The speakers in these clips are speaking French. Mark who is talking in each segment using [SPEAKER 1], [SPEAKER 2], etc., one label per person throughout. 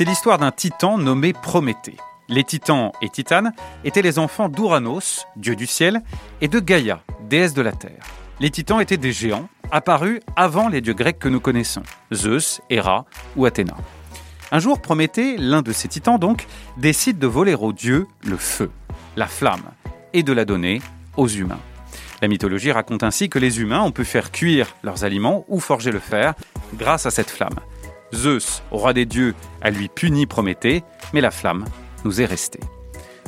[SPEAKER 1] C'est l'histoire d'un titan nommé Prométhée. Les titans et titanes étaient les enfants d'Ouranos, dieu du ciel, et de Gaïa, déesse de la terre. Les titans étaient des géants, apparus avant les dieux grecs que nous connaissons, Zeus, Héra ou Athéna. Un jour, Prométhée, l'un de ces titans donc, décide de voler aux dieux le feu, la flamme, et de la donner aux humains. La mythologie raconte ainsi que les humains ont pu faire cuire leurs aliments ou forger le fer grâce à cette flamme. Zeus, roi des dieux, a lui puni Prométhée, mais la flamme nous est restée.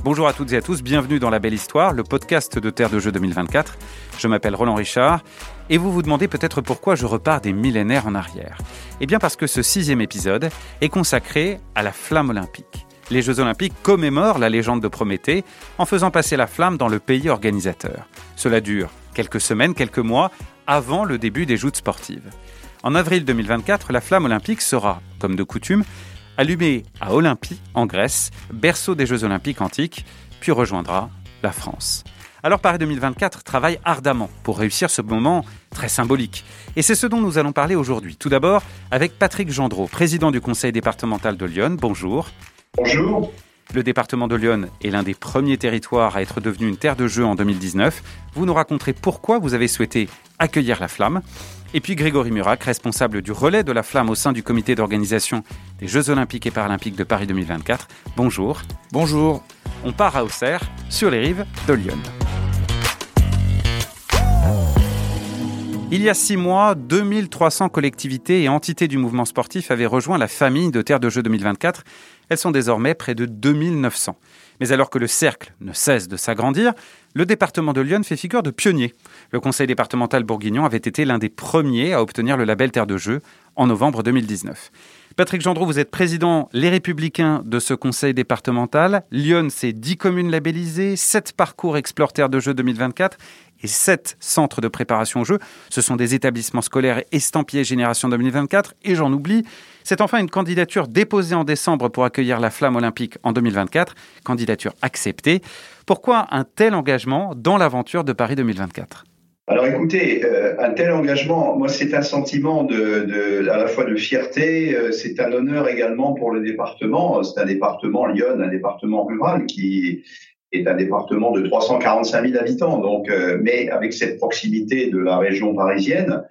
[SPEAKER 1] Bonjour à toutes et à tous, bienvenue dans La Belle Histoire, le podcast de Terre de Jeux 2024. Je m'appelle Roland Richard et vous vous demandez peut-être pourquoi je repars des millénaires en arrière. Eh bien parce que ce sixième épisode est consacré à la flamme olympique. Les Jeux olympiques commémorent la légende de Prométhée en faisant passer la flamme dans le pays organisateur. Cela dure quelques semaines, quelques mois avant le début des joutes sportives. En avril 2024, la flamme olympique sera, comme de coutume, allumée à Olympie, en Grèce, berceau des Jeux olympiques antiques, puis rejoindra la France. Alors Paris 2024 travaille ardemment pour réussir ce moment très symbolique. Et c'est ce dont nous allons parler aujourd'hui. Tout d'abord avec Patrick Gendreau, président du conseil départemental de Lyon. Bonjour.
[SPEAKER 2] Bonjour.
[SPEAKER 1] Le département de Lyon est l'un des premiers territoires à être devenu une terre de jeu en 2019. Vous nous raconterez pourquoi vous avez souhaité accueillir la flamme. Et puis Grégory Murac, responsable du relais de la flamme au sein du comité d'organisation des Jeux Olympiques et Paralympiques de Paris 2024. Bonjour.
[SPEAKER 3] Bonjour.
[SPEAKER 1] On part à Auxerre, sur les rives de Lyon. Il y a six mois, 2300 collectivités et entités du mouvement sportif avaient rejoint la famille de Terre de Jeux 2024. Elles sont désormais près de 2900. Mais alors que le cercle ne cesse de s'agrandir, le département de Lyon fait figure de pionnier. Le conseil départemental bourguignon avait été l'un des premiers à obtenir le label Terre de Jeux en novembre 2019. Patrick Gendreau, vous êtes président Les Républicains de ce conseil départemental. Lyon, c'est 10 communes labellisées, 7 parcours Explore Terre de Jeux 2024 et 7 centres de préparation aux Jeux. Ce sont des établissements scolaires estampillés Génération 2024. Et j'en oublie, c'est enfin une candidature déposée en décembre pour accueillir la flamme olympique en 2024, candidature acceptée. Pourquoi un tel engagement dans l'aventure de Paris 2024
[SPEAKER 2] alors écoutez, euh, un tel engagement, moi c'est un sentiment de, à la fois de fierté, euh, c'est un honneur également pour le département. C'est un département Lyon, un département rural qui est un département de 345 000 habitants, donc, euh, mais avec cette proximité de la région parisienne.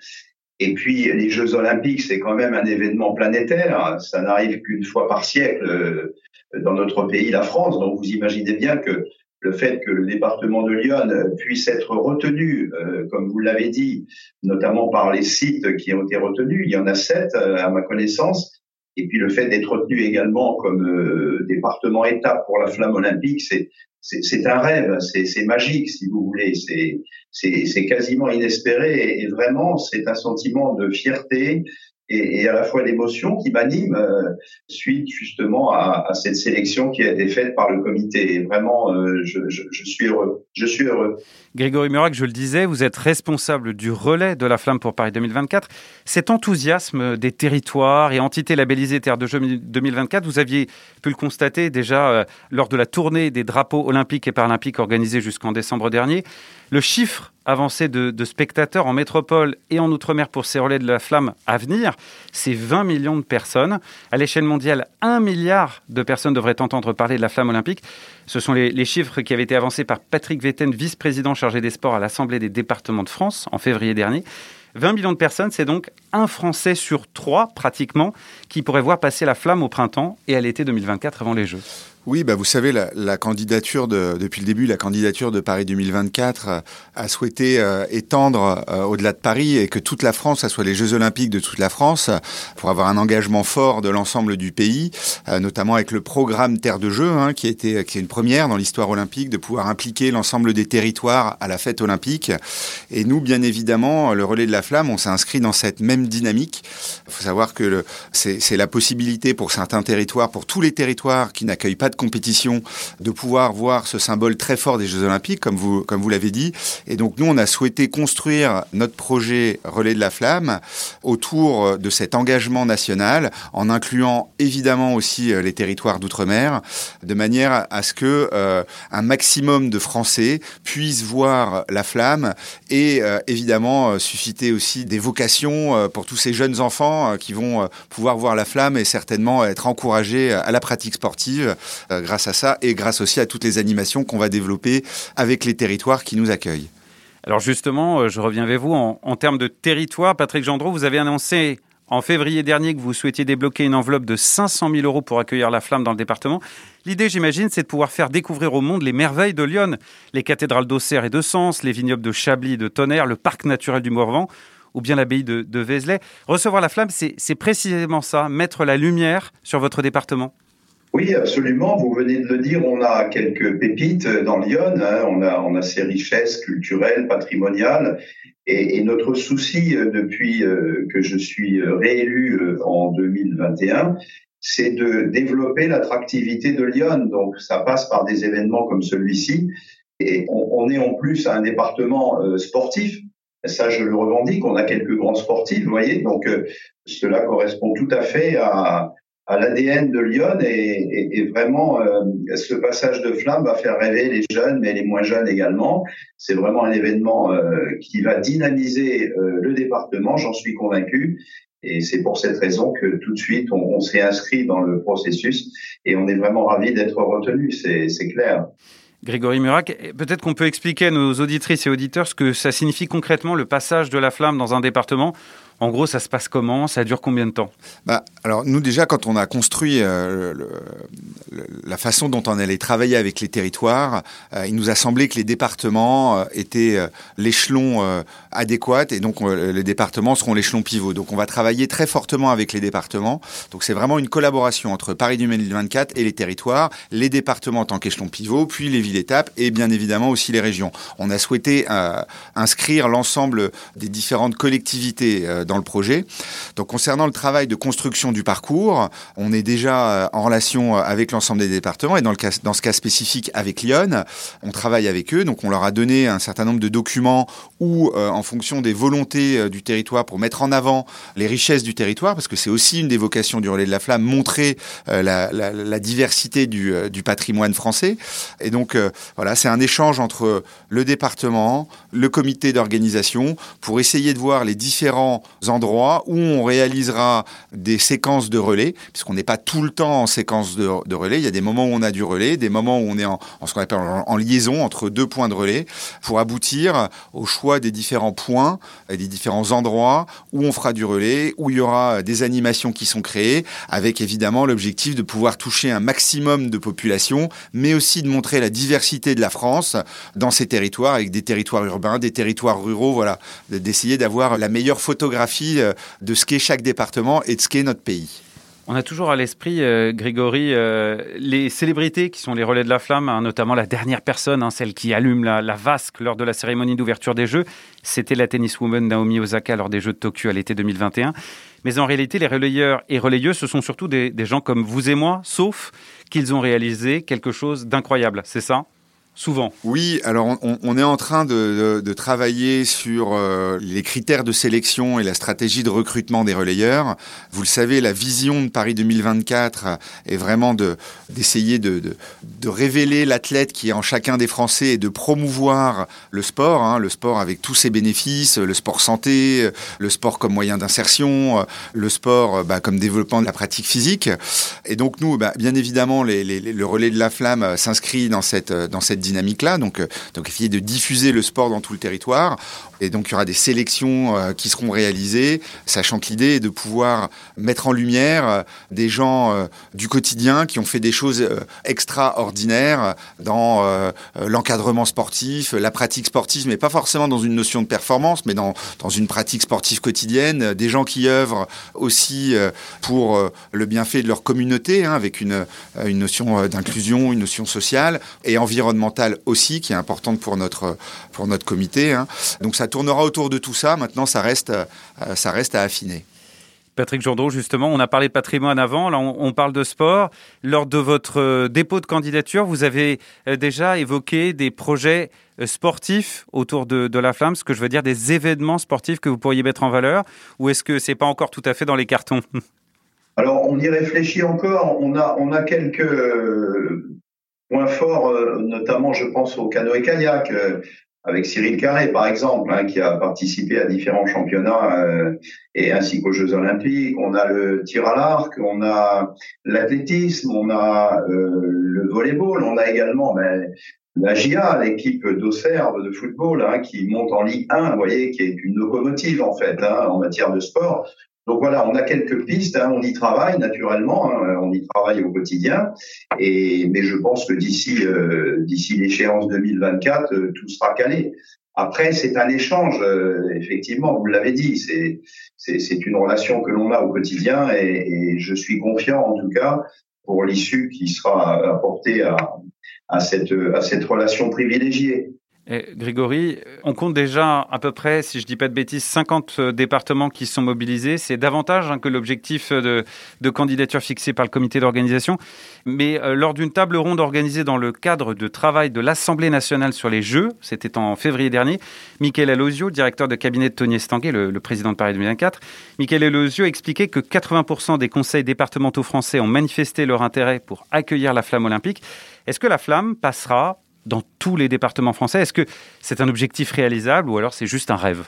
[SPEAKER 2] Et puis les Jeux Olympiques, c'est quand même un événement planétaire. Ça n'arrive qu'une fois par siècle euh, dans notre pays, la France. Donc vous imaginez bien que le fait que le département de Lyon puisse être retenu, euh, comme vous l'avez dit, notamment par les sites qui ont été retenus, il y en a sept à ma connaissance, et puis le fait d'être retenu également comme département étape pour la flamme olympique, c'est c'est un rêve, c'est magique si vous voulez, c'est quasiment inespéré et vraiment c'est un sentiment de fierté et, à la fois l'émotion qui m'anime euh, suite justement à, cette sélection qui a été faite par le comité. Et vraiment, euh, je, suis heureux. Je suis heureux.
[SPEAKER 1] Grégory Murac, je le disais, vous êtes responsable du relais de la flamme pour Paris 2024. Cet enthousiasme des territoires et entités labellisées Terre de Jeux 2024, vous aviez pu le constater déjà euh, lors de la tournée des drapeaux olympiques et paralympiques organisée jusqu'en décembre dernier. Le chiffre avancé de, spectateurs en métropole et en outre-mer pour ces relais de la flamme à venir, c'est 20 millions de personnes. À l'échelle mondiale, 1 milliard de personnes devraient entendre parler de la flamme olympique. Ce sont les, chiffres qui avaient été avancés par Patrick Vetten, vice-président chargé des sports à l'Assemblée des départements de France en février dernier. 20 millions de personnes, c'est donc un Français sur trois, pratiquement, qui pourrait voir passer la flamme au printemps et à l'été 2024 avant les Jeux.
[SPEAKER 3] Oui, bah vous savez, la, candidature de, depuis le début, la candidature de Paris 2024 euh, a souhaité euh, étendre euh, au-delà de Paris et que toute la France, ça soit les Jeux Olympiques de toute la France, pour avoir un engagement fort de l'ensemble du pays, notamment avec le programme Terre de Jeux, hein, qui, été, qui est une première dans l'histoire olympique, de pouvoir impliquer l'ensemble des territoires à la fête olympique. Et nous, bien évidemment, le relais de la flamme, on s'est inscrit dans cette même dynamique. Il faut savoir que c'est la possibilité pour certains territoires, pour tous les territoires qui n'accueillent pas de compétition, de pouvoir voir ce symbole très fort des Jeux Olympiques, comme vous, comme vous l'avez dit. Et donc nous, on a souhaité construire notre projet Relais de la Flamme autour de cet engagement national, en incluant évidemment aussi les territoires d'outre-mer, de manière à ce que euh, un maximum de Français puissent voir la flamme et euh, évidemment susciter aussi des vocations pour tous ces jeunes enfants qui vont pouvoir voir la flamme et certainement être encouragés à la pratique sportive euh, grâce à ça et grâce aussi à toutes les animations qu'on va développer avec les territoires qui nous accueillent.
[SPEAKER 1] Alors justement, euh, je reviens avec vous. En, en termes de territoire, Patrick Gendreau, vous avez annoncé en février dernier que vous souhaitiez débloquer une enveloppe de 500 000 euros pour accueillir la flamme dans le département. L'idée, j'imagine, c'est de pouvoir faire découvrir au monde les merveilles de Lyon, les cathédrales d'Auxerre et de Sens, les vignobles de Chablis et de Tonnerre, le parc naturel du Morvan ou bien l'abbaye de, de Vézelay. Recevoir la flamme, c'est précisément ça, mettre la lumière sur votre département?
[SPEAKER 2] Oui, absolument. Vous venez de le dire, on a quelques pépites dans Lyon. Hein. On, a, on a ces richesses culturelles, patrimoniales. Et, notre souci euh, depuis euh, que je suis réélu euh, en 2021, c'est de développer l'attractivité de Lyon. Donc, ça passe par des événements comme celui-ci. Et on, on, est en plus un département sportif. Ça, je le revendique. On a quelques grands sportifs, vous voyez. Donc, cela correspond tout à fait à, à l'ADN de Lyon et, vraiment euh, ce passage de flamme va faire rêver les jeunes mais les moins jeunes également. C'est vraiment un événement euh, qui va dynamiser euh, le département, j'en suis convaincu. Et c'est pour cette raison que tout de suite on, on s'est inscrit dans le processus et on est vraiment ravi d'être retenu, c'est clair.
[SPEAKER 1] Grégory Murac, peut-être qu'on peut expliquer à nos auditrices et auditeurs ce que ça signifie concrètement le passage de la flamme dans un département. En gros, ça se passe comment? Ça dure combien de temps?
[SPEAKER 3] Bah, Alors nous déjà, quand on a construit euh, la façon dont on allait travailler avec les territoires, euh, il nous a semblé que les départements euh, étaient l'échelon adéquat et donc les départements seront l'échelon pivot. Donc on va travailler très fortement avec les départements. Donc c'est vraiment une collaboration entre Paris 2024 et les territoires, les départements en tant qu'échelon pivot, puis les villes-étapes et bien évidemment aussi les régions. On a souhaité inscrire l'ensemble des différentes collectivités le projet. Donc concernant le travail de construction du parcours, on est déjà euh, en relation euh, avec l'ensemble des départements et dans, le cas, dans ce cas spécifique avec Lyon, on travaille avec eux. Donc on leur a donné un certain nombre de documents où, euh, en fonction des volontés euh, du territoire, pour mettre en avant les richesses du territoire, parce que c'est aussi une des vocations du relais de la flamme, montrer la, diversité du, du, patrimoine français. Et donc voilà, c'est un échange entre le département, le comité d'organisation, pour essayer de voir les différents endroits où on réalisera des séquences de relais, puisqu'on n'est pas tout le temps en séquence de, relais. Il y a des moments où on a du relais, des moments où on est en, ce qu'on appelle en, liaison entre deux points de relais, pour aboutir au choix des différents points, et des différents endroits où on fera du relais, où il y aura des animations qui sont créées, avec évidemment l'objectif de pouvoir toucher un maximum de population, mais aussi de montrer la diversité de la France dans ces territoires, avec des territoires urbains, des territoires ruraux, voilà, d'essayer d'avoir la meilleure photographie euh, de ce qu'est chaque département et de ce qu'est notre pays.
[SPEAKER 1] On a toujours à l'esprit, euh, Grégory, euh, les célébrités qui sont les relais de la flamme, hein, notamment la dernière personne, hein, celle qui allume la, vasque lors de la cérémonie d'ouverture des Jeux. C'était la tenniswoman Naomi Osaka lors des Jeux de Tokyo à l'été 2021. Mais en réalité, les relayeurs et relayeuses, ce sont surtout des gens comme vous et moi, sauf qu'ils ont réalisé quelque chose d'incroyable. C'est ça? Souvent.
[SPEAKER 3] Oui, alors on, est en train de, travailler sur euh, les critères de sélection et la stratégie de recrutement des relayeurs. Vous le savez, la vision de Paris 2024 est vraiment d'essayer de, révéler l'athlète qui est en chacun des Français et de promouvoir le sport, hein, le sport avec tous ses bénéfices, le sport santé, le sport comme moyen d'insertion, le sport bah, comme développement de la pratique physique. Et donc nous, bah, bien évidemment, le relais de la flamme s'inscrit dans cette, dans cette dynamique-là. Donc, euh, donc, essayer de diffuser le sport dans tout le territoire. Et donc, il y aura des sélections euh, qui seront réalisées, sachant que l'idée est de pouvoir mettre en lumière euh, des gens du quotidien qui ont fait des choses extraordinaires dans l'encadrement sportif, la pratique sportive, mais pas forcément dans une notion de performance, mais dans, dans une pratique sportive quotidienne. Des gens qui œuvrent aussi pour le bienfait de leur communauté, hein, avec une, une notion d'inclusion, une notion sociale et environnementale aussi, qui est importante pour notre, pour notre comité. Hein. Donc ça tournera autour de tout ça. Maintenant, ça reste, ça reste à affiner.
[SPEAKER 1] Patrick Jourdreau, justement, on a parlé de patrimoine avant, là on, parle de sport. Lors de votre euh, dépôt de candidature, vous avez euh, déjà évoqué des projets euh, sportifs autour de, la flamme, ce que je veux dire des événements sportifs que vous pourriez mettre en valeur, ou est-ce que c'est pas encore tout à fait dans les cartons?
[SPEAKER 2] Alors on y réfléchit encore, on a, on a quelques points forts, notamment je pense au canoë-kayak avec Cyril Carré, par exemple, hein, qui a participé à différents championnats euh, et ainsi qu'aux Jeux Olympiques. On a le tir à l'arc, on a l'athlétisme, on a euh, le volleyball, on a également ben, la GIA, l'équipe d'Auxerre de football, hein, qui monte en Ligue 1, vous voyez, qui est une locomotive en fait hein, en matière de sport. Donc voilà, on a quelques pistes, hein, on y travaille naturellement, hein, on y travaille au quotidien, et mais je pense que d'ici euh, l'échéance 2024, euh, tout sera calé. Après, c'est un échange, euh, effectivement, vous l'avez dit, c'est c'est une relation que l'on a au quotidien, et, et, je suis confiant en tout cas pour l'issue qui sera apportée à à cette à cette relation privilégiée.
[SPEAKER 1] Grégory, on compte déjà à peu près, si je ne dis pas de bêtises, 50 euh, départements qui sont mobilisés. C'est davantage hein, que l'objectif de, candidature fixé par le comité d'organisation. Mais euh, lors d'une table ronde organisée dans le cadre de travail de l'Assemblée nationale sur les Jeux, c'était en février dernier, Michael Alosio, directeur de cabinet de Tony Estanguet, le, président de Paris 2024, Michael Alosio expliquait que 80% des conseils départementaux français ont manifesté leur intérêt pour accueillir la flamme olympique. Est-ce que la flamme passera dans tous les départements français. Est-ce que c'est un objectif réalisable ou alors c'est juste un rêve?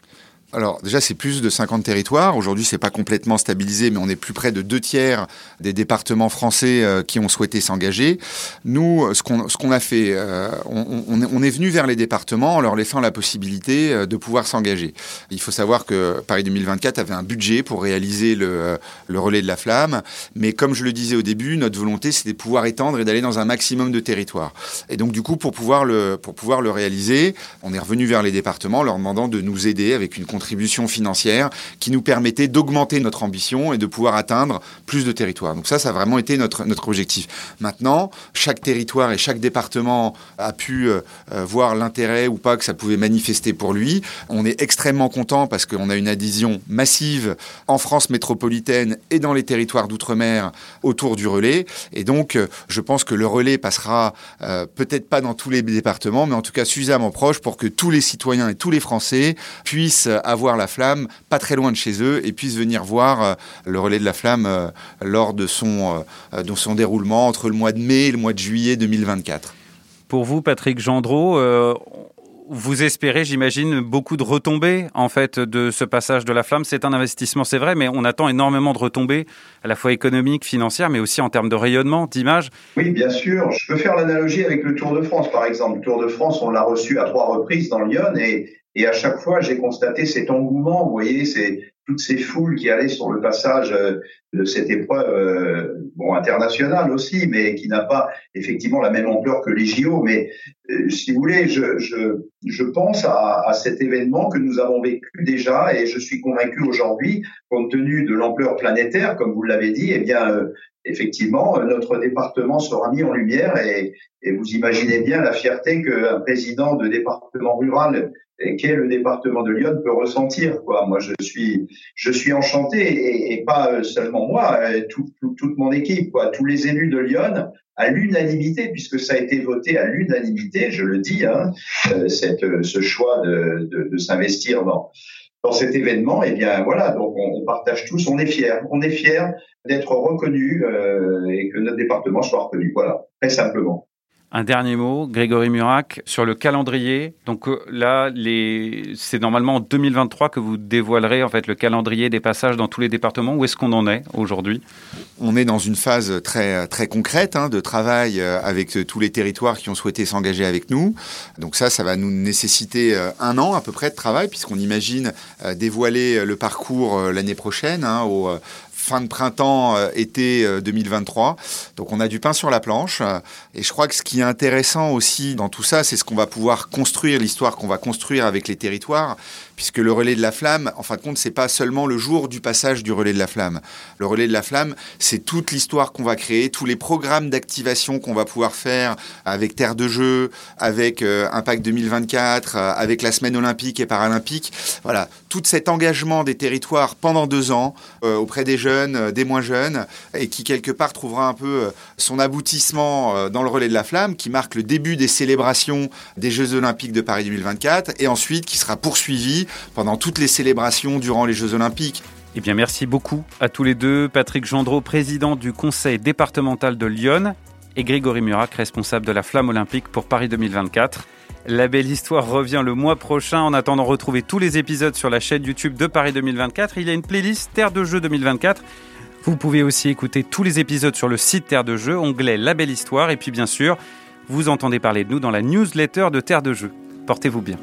[SPEAKER 3] Alors déjà, c'est plus de 50 territoires. Aujourd'hui, c'est pas complètement stabilisé, mais on est plus près de deux tiers des départements français euh, qui ont souhaité s'engager. Nous, ce qu'on a fait, euh, on, est venu vers les départements en leur laissant la possibilité euh, de pouvoir s'engager. Il faut savoir que Paris 2024 avait un budget pour réaliser le, le relais de la flamme, mais comme je le disais au début, notre volonté, c'était de pouvoir étendre et d'aller dans un maximum de territoires. Et donc, du coup, pour pouvoir le pour pouvoir le réaliser, on est revenu vers les départements, leur demandant de nous aider avec une contribution financière qui nous permettait d'augmenter notre ambition et de pouvoir atteindre plus de territoires. Donc ça, ça a vraiment été notre, notre objectif. Maintenant, chaque territoire et chaque département a pu euh, euh, voir l'intérêt ou pas que ça pouvait manifester pour lui. On est extrêmement content parce qu'on a une adhésion massive en France métropolitaine et dans les territoires d'outre-mer autour du relais. Et donc, euh, je pense que le relais passera peut-être pas dans tous les départements, mais en tout cas suffisamment proche pour que tous les citoyens et tous les Français puissent avoir la flamme pas très loin de chez eux et puissent venir voir euh, le relais de la flamme euh, lors de son, euh, de son déroulement entre le mois de mai et le mois de juillet 2024.
[SPEAKER 1] Pour vous, Patrick Gendreau, vous espérez, j'imagine, beaucoup de retombées en fait de ce passage de la flamme. C'est un investissement, c'est vrai, mais on attend énormément de retombées, à la fois économiques, financières, mais aussi en termes de rayonnement, d'image.
[SPEAKER 2] Oui, bien sûr. Je peux faire l'analogie avec le Tour de France, par exemple. Le Tour de France, on l'a reçu à trois reprises dans Lyon et et à chaque fois, j'ai constaté cet engouement. Vous voyez, c'est toutes ces foules qui allaient sur le passage euh, de cette épreuve, euh, bon internationale aussi, mais qui n'a pas effectivement la même ampleur que les JO. Mais euh, si vous voulez, je, je, je pense à, à, cet événement que nous avons vécu déjà, et je suis convaincu aujourd'hui, compte tenu de l'ampleur planétaire, comme vous l'avez dit, eh bien effectivement, notre département sera mis en lumière et, et vous imaginez bien la fierté qu'un président de département rural qu'est le département de Lyon peut ressentir. Quoi. Moi, je suis, je suis enchanté et, pas seulement moi, euh, toute mon équipe, quoi. tous les élus de Lyon, à l'unanimité, puisque ça a été voté à l'unanimité, je le dis, hein, euh, ce choix de, de, s'investir dans, dans cet événement. Et eh bien voilà, donc on, partage tous, on est fiers, on est fiers d'être reconnus euh, et que notre département soit reconnu. Voilà, très simplement.
[SPEAKER 1] Un dernier mot, Grégory Murac, sur le calendrier. Donc euh, là, c'est normalement en 2023 que vous dévoilerez en fait le calendrier des passages dans tous les départements. Où est-ce qu'on en est aujourd'hui?
[SPEAKER 3] On est dans une phase très très concrète hein, de travail euh, avec euh, tous les territoires qui ont souhaité s'engager avec nous. Donc ça, ça va nous nécessiter un an à peu près de travail puisqu'on imagine dévoiler le parcours l'année prochaine hein, au fin de printemps, euh, été 2023. Euh, Donc on a du pain sur la planche. Et je crois que ce qui est intéressant aussi dans tout ça, c'est ce qu'on va pouvoir construire, l'histoire qu'on va construire avec les territoires, puisque le relais de la flamme, en fin de compte, c'est pas seulement le jour du passage du relais de la flamme. Le relais de la flamme, c'est toute l'histoire qu'on va créer, tous les programmes d'activation qu'on va pouvoir faire avec Terre de Jeux, avec euh, Impact 2024, euh, avec la semaine olympique et paralympique. Voilà, tout cet engagement des territoires pendant deux ans euh, auprès des jeunes, des moins jeunes, et qui quelque part trouvera un peu son aboutissement dans le relais de la flamme, qui marque le début des célébrations des Jeux olympiques de Paris 2024, et ensuite qui sera poursuivi pendant toutes les célébrations durant les Jeux olympiques.
[SPEAKER 1] Eh bien, merci beaucoup à tous les deux. Patrick Gendreau, président du conseil départemental de Lyon, et Grégory Murac, responsable de la Flamme olympique pour Paris 2024. La belle histoire revient le mois prochain. En attendant, retrouvez tous les épisodes sur la chaîne YouTube de Paris 2024. Il y a une playlist Terre de Jeux 2024. Vous pouvez aussi écouter tous les épisodes sur le site Terre de Jeux, onglet La belle histoire. Et puis, bien sûr, vous entendez parler de nous dans la newsletter de Terre de Jeux. Portez-vous bien.